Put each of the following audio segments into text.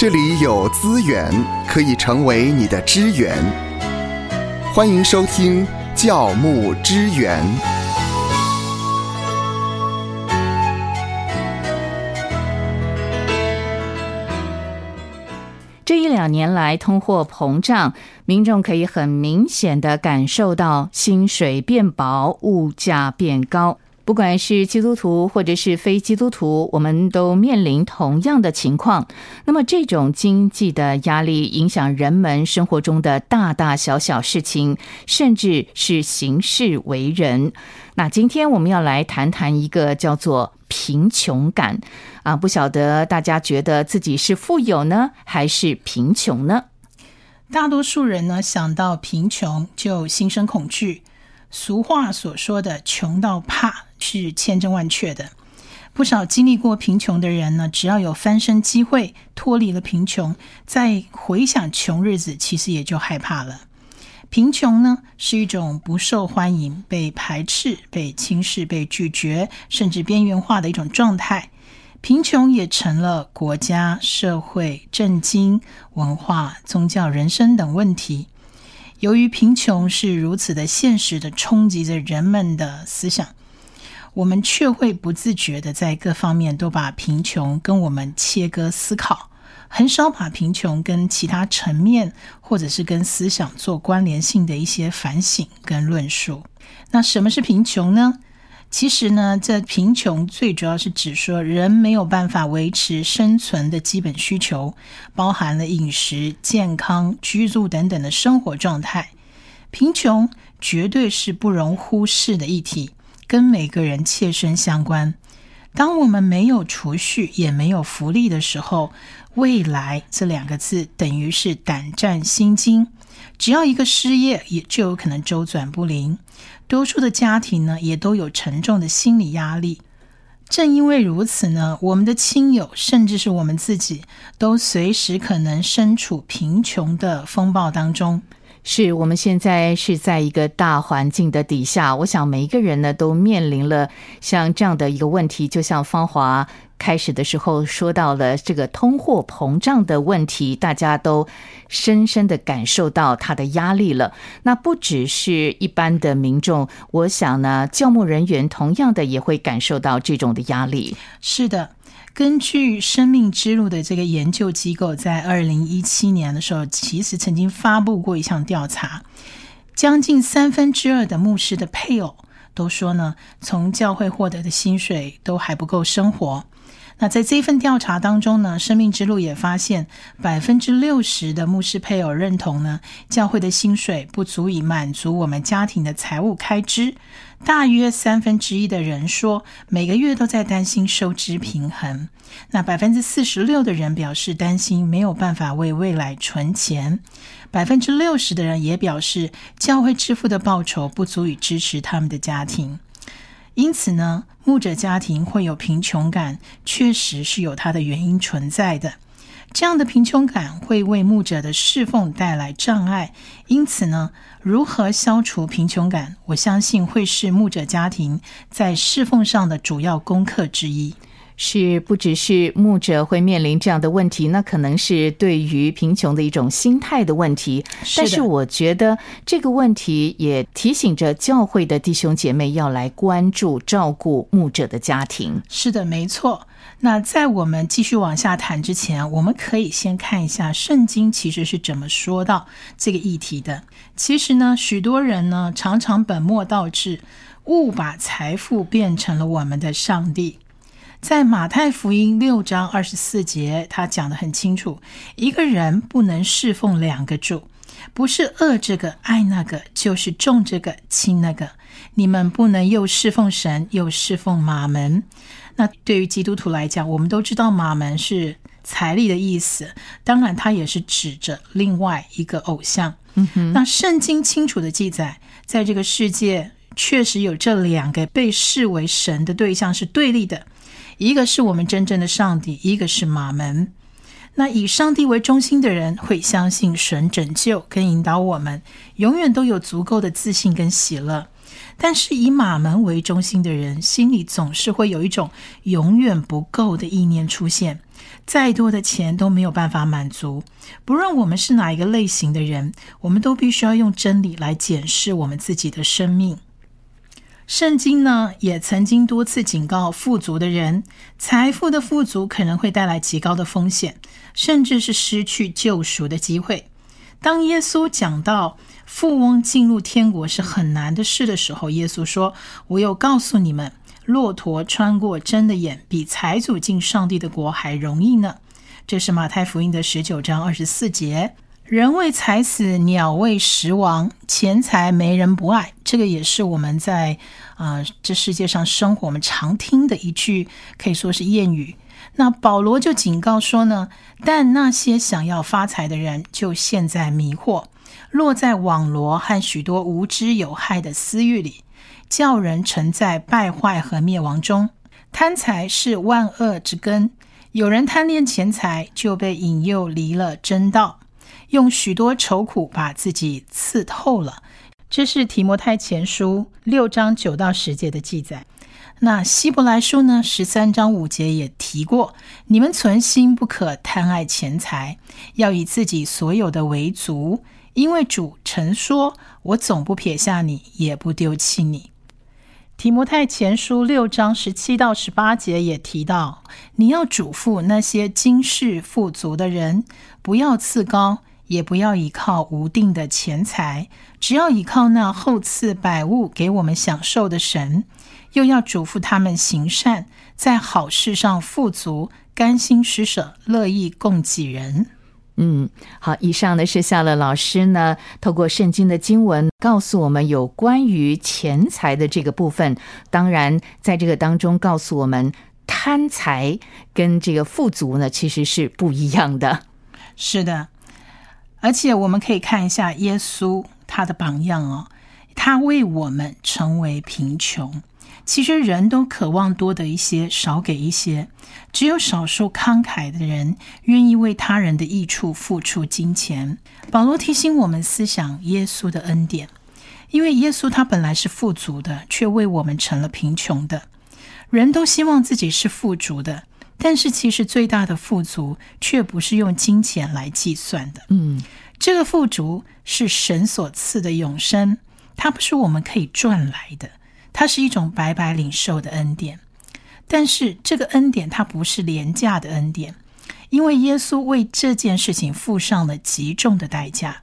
这里有资源可以成为你的支援。欢迎收听教牧支援。这一两年来，通货膨胀，民众可以很明显的感受到薪水变薄，物价变高。不管是基督徒或者是非基督徒，我们都面临同样的情况。那么，这种经济的压力影响人们生活中的大大小小事情，甚至是行事为人。那今天我们要来谈谈一个叫做贫穷感啊，不晓得大家觉得自己是富有呢，还是贫穷呢？大多数人呢想到贫穷就心生恐惧。俗话所说的“穷到怕”是千真万确的。不少经历过贫穷的人呢，只要有翻身机会，脱离了贫穷，再回想穷日子，其实也就害怕了。贫穷呢，是一种不受欢迎、被排斥、被轻视、被拒绝，甚至边缘化的一种状态。贫穷也成了国家、社会、政经、文化、宗教、人生等问题。由于贫穷是如此的现实的冲击着人们的思想，我们却会不自觉的在各方面都把贫穷跟我们切割思考，很少把贫穷跟其他层面或者是跟思想做关联性的一些反省跟论述。那什么是贫穷呢？其实呢，这贫穷最主要是指说人没有办法维持生存的基本需求，包含了饮食、健康、居住等等的生活状态。贫穷绝对是不容忽视的议题，跟每个人切身相关。当我们没有储蓄，也没有福利的时候，未来这两个字等于是胆战心惊。只要一个失业，也就有可能周转不灵。多数的家庭呢，也都有沉重的心理压力。正因为如此呢，我们的亲友，甚至是我们自己，都随时可能身处贫穷的风暴当中。是我们现在是在一个大环境的底下，我想每一个人呢，都面临了像这样的一个问题，就像芳华。开始的时候说到了这个通货膨胀的问题，大家都深深的感受到它的压力了。那不只是一般的民众，我想呢，教牧人员同样的也会感受到这种的压力。是的，根据生命之路的这个研究机构，在二零一七年的时候，其实曾经发布过一项调查，将近三分之二的牧师的配偶都说呢，从教会获得的薪水都还不够生活。那在这份调查当中呢，生命之路也发现，百分之六十的牧师配偶认同呢，教会的薪水不足以满足我们家庭的财务开支。大约三分之一的人说，每个月都在担心收支平衡。那百分之四十六的人表示担心没有办法为未来存钱。百分之六十的人也表示，教会支付的报酬不足以支持他们的家庭。因此呢，牧者家庭会有贫穷感，确实是有它的原因存在的。这样的贫穷感会为牧者的侍奉带来障碍。因此呢，如何消除贫穷感，我相信会是牧者家庭在侍奉上的主要功课之一。是不只是牧者会面临这样的问题，那可能是对于贫穷的一种心态的问题。但是我觉得这个问题也提醒着教会的弟兄姐妹要来关注照顾牧者的家庭。是的，没错。那在我们继续往下谈之前，我们可以先看一下圣经其实是怎么说到这个议题的。其实呢，许多人呢常常本末倒置，误把财富变成了我们的上帝。在马太福音六章二十四节，他讲的很清楚：一个人不能侍奉两个主，不是恶这个爱那个，就是重这个轻那个。你们不能又侍奉神，又侍奉马门。那对于基督徒来讲，我们都知道马门是财力的意思，当然他也是指着另外一个偶像。嗯哼，那圣经清楚的记载，在这个世界确实有这两个被视为神的对象是对立的。一个是我们真正的上帝，一个是马门。那以上帝为中心的人会相信神拯救跟引导我们，永远都有足够的自信跟喜乐。但是以马门为中心的人，心里总是会有一种永远不够的意念出现。再多的钱都没有办法满足。不论我们是哪一个类型的人，我们都必须要用真理来检视我们自己的生命。圣经呢，也曾经多次警告富足的人，财富的富足可能会带来极高的风险，甚至是失去救赎的机会。当耶稣讲到富翁进入天国是很难的事的时候，耶稣说：“我有告诉你们。”骆驼穿过针的眼，比财主进上帝的国还容易呢。这是马太福音的十九章二十四节。人为财死，鸟为食亡，钱财没人不爱。这个也是我们在啊这世界上生活我们常听的一句，可以说是谚语。那保罗就警告说呢，但那些想要发财的人，就陷在迷惑，落在网罗和许多无知有害的私欲里。叫人沉在败坏和灭亡中，贪财是万恶之根。有人贪恋钱财，就被引诱离了真道，用许多愁苦把自己刺透了。这是提摩太前书六章九到十节的记载。那希伯来书呢？十三章五节也提过：你们存心不可贪爱钱财，要以自己所有的为足，因为主曾说：“我总不撇下你，也不丢弃你。”提摩太前书六章十七到十八节也提到，你要嘱咐那些今世富足的人，不要自高，也不要依靠无定的钱财，只要依靠那厚赐百物给我们享受的神。又要嘱咐他们行善，在好事上富足，甘心施舍，乐意供给人。嗯，好，以上呢是夏乐老师呢透过圣经的经文告诉我们有关于钱财的这个部分。当然，在这个当中告诉我们，贪财跟这个富足呢其实是不一样的。是的，而且我们可以看一下耶稣他的榜样哦，他为我们成为贫穷。其实人都渴望多得一些，少给一些。只有少数慷慨的人愿意为他人的益处付出金钱。保罗提醒我们思想耶稣的恩典，因为耶稣他本来是富足的，却为我们成了贫穷的。人都希望自己是富足的，但是其实最大的富足却不是用金钱来计算的。嗯，这个富足是神所赐的永生，它不是我们可以赚来的。它是一种白白领受的恩典，但是这个恩典它不是廉价的恩典，因为耶稣为这件事情付上了极重的代价。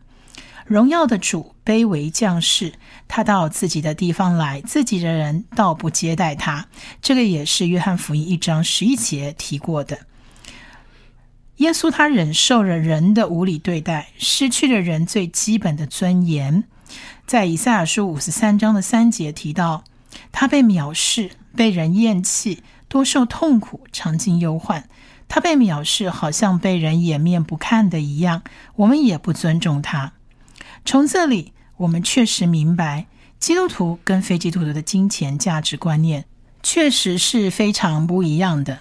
荣耀的主卑微将士，他到自己的地方来，自己的人倒不接待他。这个也是约翰福音一章十一节提过的。耶稣他忍受了人的无理对待，失去了人最基本的尊严。在以赛亚书五十三章的三节提到。他被藐视，被人厌弃，多受痛苦，尝尽忧患。他被藐视，好像被人掩面不看的一样。我们也不尊重他。从这里，我们确实明白，基督徒跟非基督徒的金钱价值观念确实是非常不一样的。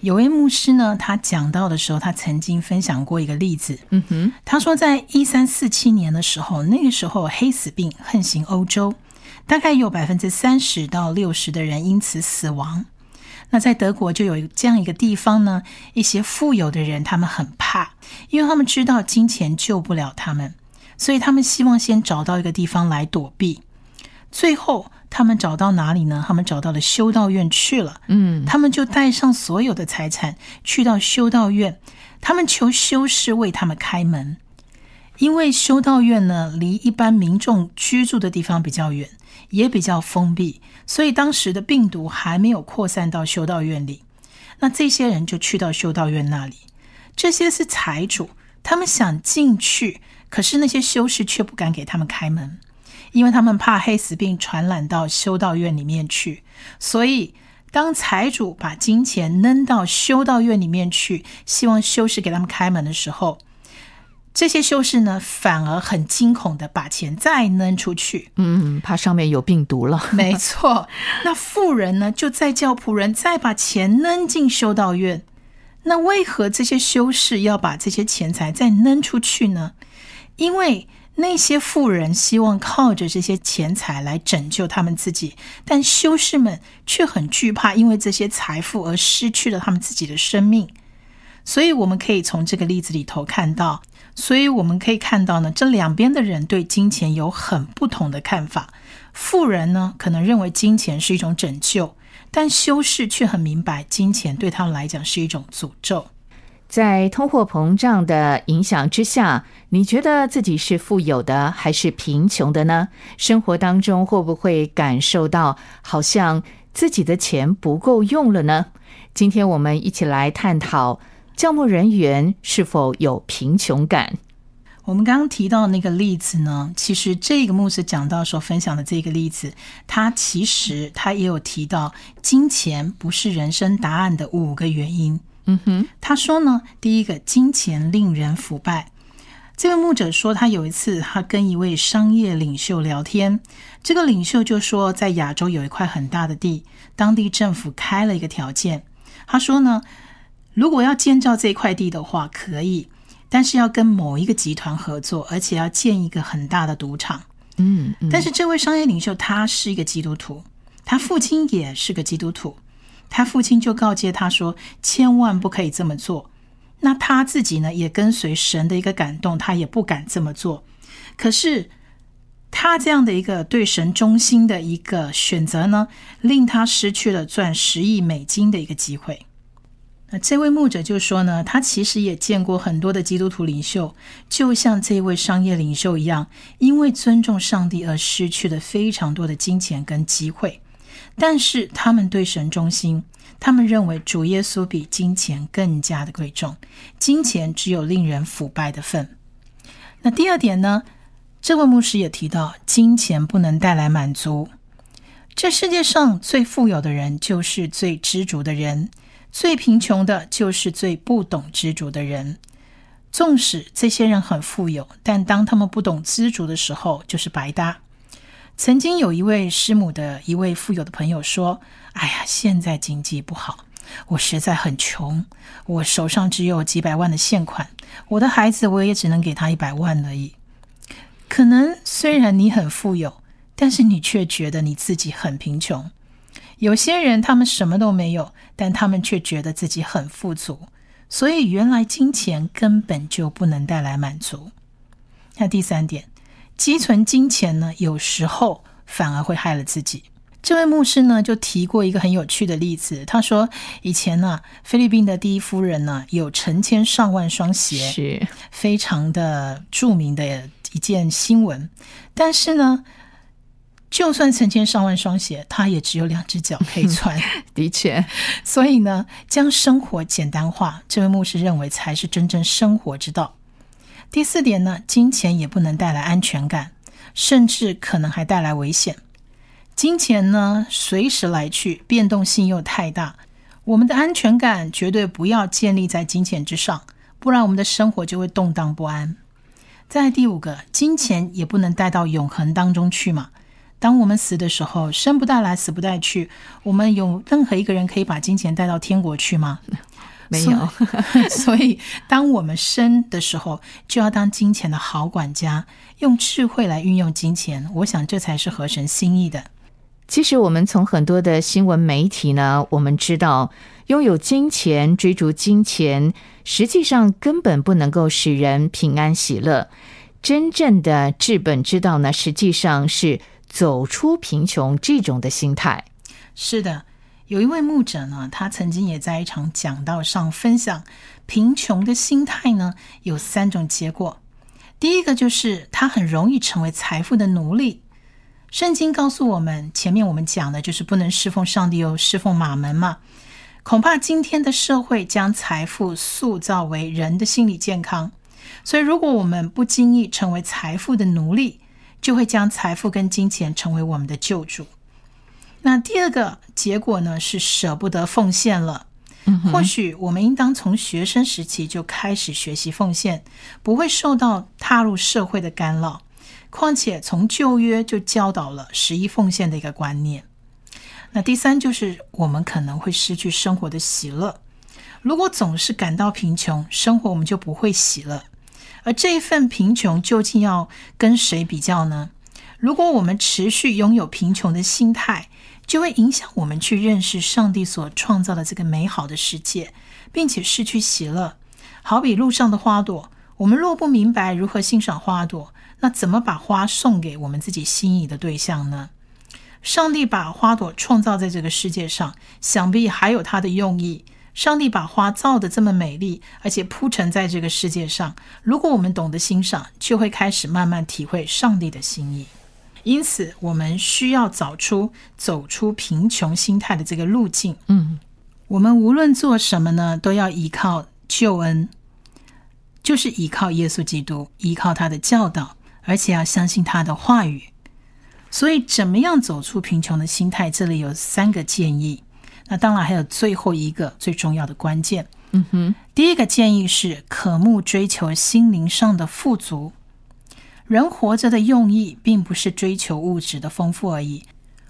有位牧师呢，他讲到的时候，他曾经分享过一个例子。嗯哼，他说，在一三四七年的时候，那个时候黑死病横行欧洲。大概有百分之三十到六十的人因此死亡。那在德国就有这样一个地方呢，一些富有的人他们很怕，因为他们知道金钱救不了他们，所以他们希望先找到一个地方来躲避。最后他们找到哪里呢？他们找到了修道院去了。嗯，他们就带上所有的财产去到修道院，他们求修士为他们开门，因为修道院呢离一般民众居住的地方比较远。也比较封闭，所以当时的病毒还没有扩散到修道院里。那这些人就去到修道院那里。这些是财主，他们想进去，可是那些修士却不敢给他们开门，因为他们怕黑死病传染到修道院里面去。所以，当财主把金钱扔到修道院里面去，希望修士给他们开门的时候，这些修士呢，反而很惊恐的把钱再扔出去，嗯，怕上面有病毒了。没错，那富人呢，就再叫仆人再把钱扔进修道院。那为何这些修士要把这些钱财再扔出去呢？因为那些富人希望靠着这些钱财来拯救他们自己，但修士们却很惧怕，因为这些财富而失去了他们自己的生命。所以，我们可以从这个例子里头看到，所以我们可以看到呢，这两边的人对金钱有很不同的看法。富人呢，可能认为金钱是一种拯救，但修士却很明白，金钱对他们来讲是一种诅咒。在通货膨胀的影响之下，你觉得自己是富有的还是贫穷的呢？生活当中会不会感受到好像自己的钱不够用了呢？今天我们一起来探讨教牧人员是否有贫穷感。我们刚刚提到那个例子呢，其实这个牧师讲到所分享的这个例子，他其实他也有提到，金钱不是人生答案的五个原因。嗯哼，他说呢，第一个，金钱令人腐败。这位牧者说，他有一次他跟一位商业领袖聊天，这个领袖就说，在亚洲有一块很大的地，当地政府开了一个条件，他说呢，如果要建造这块地的话，可以，但是要跟某一个集团合作，而且要建一个很大的赌场。嗯，但是这位商业领袖他是一个基督徒，他父亲也是个基督徒。他父亲就告诫他说：“千万不可以这么做。”那他自己呢，也跟随神的一个感动，他也不敢这么做。可是他这样的一个对神忠心的一个选择呢，令他失去了赚十亿美金的一个机会。那这位牧者就说呢，他其实也见过很多的基督徒领袖，就像这位商业领袖一样，因为尊重上帝而失去了非常多的金钱跟机会。但是他们对神忠心，他们认为主耶稣比金钱更加的贵重，金钱只有令人腐败的份。那第二点呢？这位牧师也提到，金钱不能带来满足。这世界上最富有的人就是最知足的人，最贫穷的就是最不懂知足的人。纵使这些人很富有，但当他们不懂知足的时候，就是白搭。曾经有一位师母的一位富有的朋友说：“哎呀，现在经济不好，我实在很穷，我手上只有几百万的现款，我的孩子我也只能给他一百万而已。可能虽然你很富有，但是你却觉得你自己很贫穷。有些人他们什么都没有，但他们却觉得自己很富足。所以原来金钱根本就不能带来满足。那第三点。”积存金钱呢，有时候反而会害了自己。这位牧师呢，就提过一个很有趣的例子。他说，以前呢，菲律宾的第一夫人呢，有成千上万双鞋，是非常的著名的一件新闻。但是呢，就算成千上万双鞋，她也只有两只脚可以穿。的确，所以呢，将生活简单化，这位牧师认为才是真正生活之道。第四点呢，金钱也不能带来安全感，甚至可能还带来危险。金钱呢，随时来去，变动性又太大，我们的安全感绝对不要建立在金钱之上，不然我们的生活就会动荡不安。在第五个，金钱也不能带到永恒当中去嘛。当我们死的时候，生不带来，死不带去，我们有任何一个人可以把金钱带到天国去吗？没有，所以当我们生的时候，就要当金钱的好管家，用智慧来运用金钱。我想这才是合神心意的。其实我们从很多的新闻媒体呢，我们知道，拥有金钱、追逐金钱，实际上根本不能够使人平安喜乐。真正的治本之道呢，实际上是走出贫穷这种的心态。是的。有一位牧者呢，他曾经也在一场讲道上分享，贫穷的心态呢有三种结果。第一个就是他很容易成为财富的奴隶。圣经告诉我们，前面我们讲的就是不能侍奉上帝又侍奉马门嘛。恐怕今天的社会将财富塑造为人的心理健康，所以如果我们不经意成为财富的奴隶，就会将财富跟金钱成为我们的救主。那第二个结果呢，是舍不得奉献了。或许我们应当从学生时期就开始学习奉献，不会受到踏入社会的干扰。况且从旧约就教导了十一奉献的一个观念。那第三就是我们可能会失去生活的喜乐。如果总是感到贫穷，生活我们就不会喜乐。而这一份贫穷究竟要跟谁比较呢？如果我们持续拥有贫穷的心态，就会影响我们去认识上帝所创造的这个美好的世界，并且失去喜乐。好比路上的花朵，我们若不明白如何欣赏花朵，那怎么把花送给我们自己心仪的对象呢？上帝把花朵创造在这个世界上，想必还有他的用意。上帝把花造的这么美丽，而且铺陈在这个世界上。如果我们懂得欣赏，就会开始慢慢体会上帝的心意。因此，我们需要找出走出贫穷心态的这个路径。嗯，我们无论做什么呢，都要依靠救恩，就是依靠耶稣基督，依靠他的教导，而且要相信他的话语。所以，怎么样走出贫穷的心态？这里有三个建议。那当然还有最后一个最重要的关键。嗯哼，第一个建议是渴慕追求心灵上的富足。人活着的用意，并不是追求物质的丰富而已。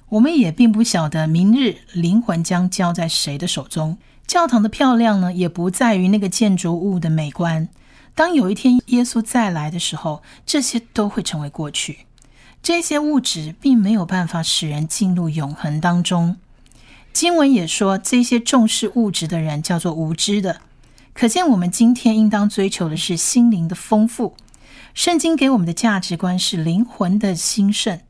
我们也并不晓得明日灵魂将交在谁的手中。教堂的漂亮呢，也不在于那个建筑物的美观。当有一天耶稣再来的时候，这些都会成为过去。这些物质并没有办法使人进入永恒当中。经文也说，这些重视物质的人叫做无知的。可见，我们今天应当追求的是心灵的丰富。圣经给我们的价值观是灵魂的兴盛。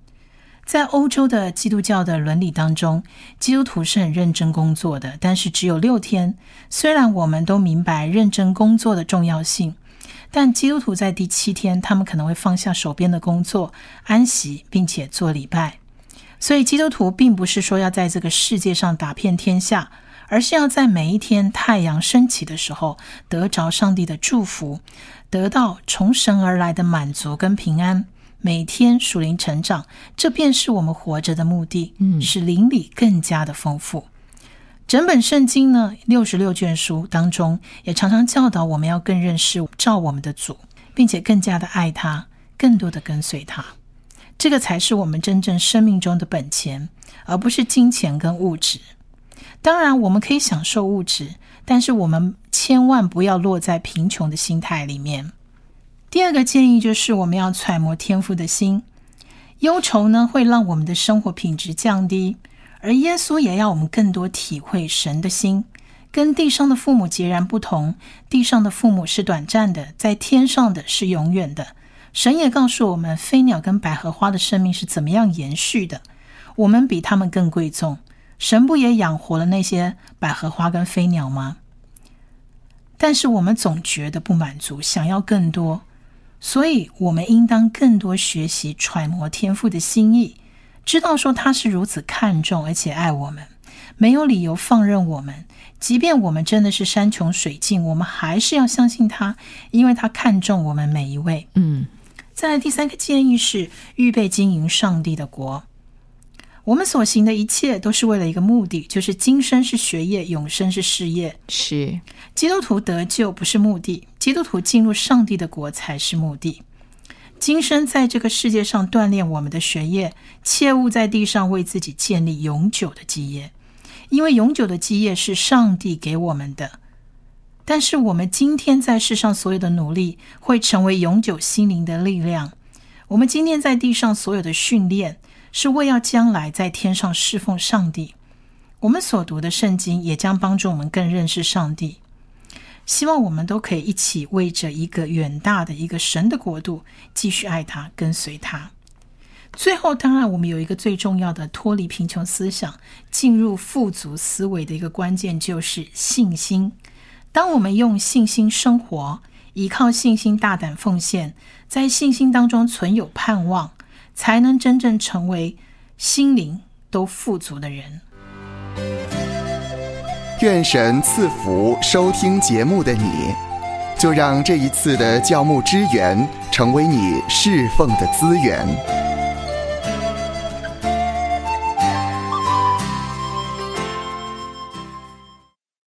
在欧洲的基督教的伦理当中，基督徒是很认真工作的，但是只有六天。虽然我们都明白认真工作的重要性。但基督徒在第七天，他们可能会放下手边的工作，安息，并且做礼拜。所以，基督徒并不是说要在这个世界上打遍天下，而是要在每一天太阳升起的时候，得着上帝的祝福，得到从神而来的满足跟平安。每天属灵成长，这便是我们活着的目的，使灵里更加的丰富。整本圣经呢，六十六卷书当中，也常常教导我们要更认识照我们的主，并且更加的爱他，更多的跟随他。这个才是我们真正生命中的本钱，而不是金钱跟物质。当然，我们可以享受物质，但是我们千万不要落在贫穷的心态里面。第二个建议就是，我们要揣摩天赋的心。忧愁呢，会让我们的生活品质降低。而耶稣也要我们更多体会神的心，跟地上的父母截然不同。地上的父母是短暂的，在天上的是永远的。神也告诉我们，飞鸟跟百合花的生命是怎么样延续的。我们比他们更贵重。神不也养活了那些百合花跟飞鸟吗？但是我们总觉得不满足，想要更多，所以我们应当更多学习揣摩天父的心意。知道说他是如此看重而且爱我们，没有理由放任我们。即便我们真的是山穷水尽，我们还是要相信他，因为他看重我们每一位。嗯。再第三个建议是预备经营上帝的国。我们所行的一切都是为了一个目的，就是今生是学业，永生是事业。是基督徒得救不是目的，基督徒进入上帝的国才是目的。今生在这个世界上锻炼我们的学业，切勿在地上为自己建立永久的基业，因为永久的基业是上帝给我们的。但是我们今天在世上所有的努力，会成为永久心灵的力量。我们今天在地上所有的训练，是为要将来在天上侍奉上帝。我们所读的圣经，也将帮助我们更认识上帝。希望我们都可以一起为着一个远大的一个神的国度，继续爱他，跟随他。最后，当然，我们有一个最重要的脱离贫穷思想，进入富足思维的一个关键，就是信心。当我们用信心生活，依靠信心大胆奉献，在信心当中存有盼望，才能真正成为心灵都富足的人。愿神赐福收听节目的你，就让这一次的教牧支援成为你侍奉的资源。